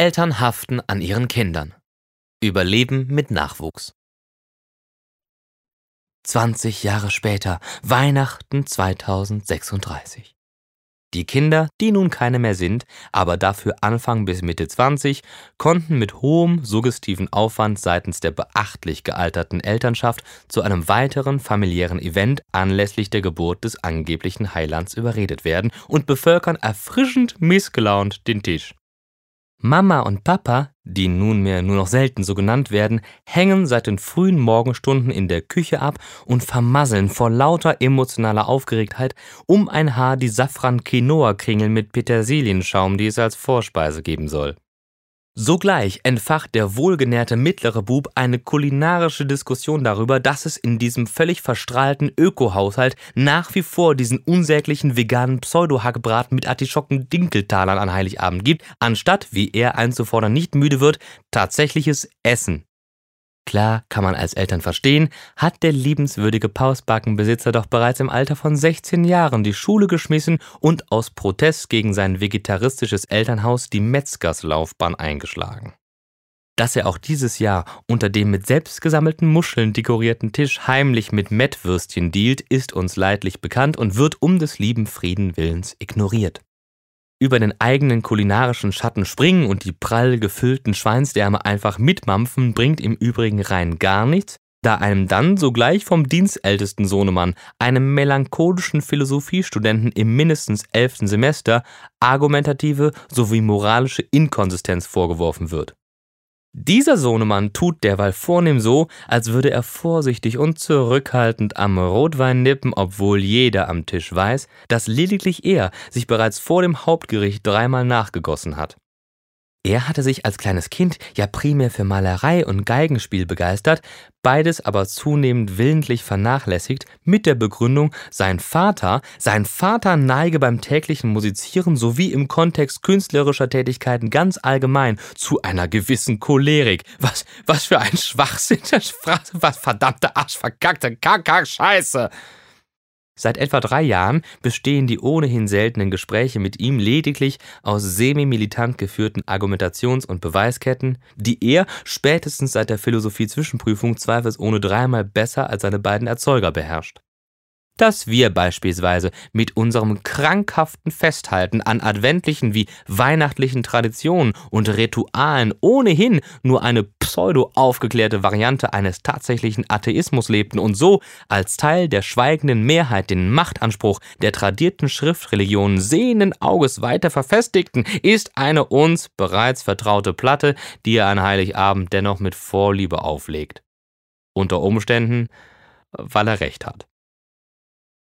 Eltern haften an ihren Kindern. Überleben mit Nachwuchs. 20 Jahre später, Weihnachten 2036. Die Kinder, die nun keine mehr sind, aber dafür Anfang bis Mitte 20, konnten mit hohem suggestiven Aufwand seitens der beachtlich gealterten Elternschaft zu einem weiteren familiären Event anlässlich der Geburt des angeblichen Heilands überredet werden und bevölkern erfrischend missgelaunt den Tisch. Mama und Papa, die nunmehr nur noch selten so genannt werden, hängen seit den frühen Morgenstunden in der Küche ab und vermasseln vor lauter emotionaler Aufgeregtheit um ein Haar die Safran-Quinoa-Kringel mit Petersilienschaum, die es als Vorspeise geben soll. Sogleich entfacht der wohlgenährte mittlere Bub eine kulinarische Diskussion darüber, dass es in diesem völlig verstrahlten Öko-Haushalt nach wie vor diesen unsäglichen veganen Pseudo-Hackbraten mit Artischocken-Dinkeltalern an Heiligabend gibt, anstatt, wie er einzufordern nicht müde wird, tatsächliches Essen. Klar, kann man als Eltern verstehen, hat der liebenswürdige Pausbackenbesitzer doch bereits im Alter von 16 Jahren die Schule geschmissen und aus Protest gegen sein vegetaristisches Elternhaus die Metzgerslaufbahn eingeschlagen. Dass er auch dieses Jahr unter dem mit selbstgesammelten Muscheln dekorierten Tisch heimlich mit Mettwürstchen dealt, ist uns leidlich bekannt und wird um des lieben Frieden willens ignoriert über den eigenen kulinarischen Schatten springen und die prall gefüllten Schweinsdärme einfach mitmampfen, bringt im Übrigen rein gar nichts, da einem dann sogleich vom dienstältesten Sohnemann, einem melancholischen Philosophiestudenten im mindestens elften Semester, argumentative sowie moralische Inkonsistenz vorgeworfen wird. Dieser Sohnemann tut derweil vornehm so, als würde er vorsichtig und zurückhaltend am Rotwein nippen, obwohl jeder am Tisch weiß, dass lediglich er sich bereits vor dem Hauptgericht dreimal nachgegossen hat. Er hatte sich als kleines Kind ja primär für Malerei und Geigenspiel begeistert, beides aber zunehmend willentlich vernachlässigt, mit der Begründung, sein Vater, sein Vater neige beim täglichen Musizieren sowie im Kontext künstlerischer Tätigkeiten ganz allgemein zu einer gewissen Cholerik. Was, was für ein Schwachsinn, was verdammte Arsch, verkackte Kaka-Scheiße! Seit etwa drei Jahren bestehen die ohnehin seltenen Gespräche mit ihm lediglich aus semi-militant geführten Argumentations- und Beweisketten, die er spätestens seit der Philosophie-Zwischenprüfung zweifelsohne dreimal besser als seine beiden Erzeuger beherrscht dass wir beispielsweise mit unserem krankhaften Festhalten an adventlichen wie weihnachtlichen Traditionen und Ritualen ohnehin nur eine pseudo-aufgeklärte Variante eines tatsächlichen Atheismus lebten und so als Teil der schweigenden Mehrheit den Machtanspruch der tradierten Schriftreligionen sehenden Auges weiter verfestigten, ist eine uns bereits vertraute Platte, die er an Heiligabend dennoch mit Vorliebe auflegt. Unter Umständen, weil er recht hat.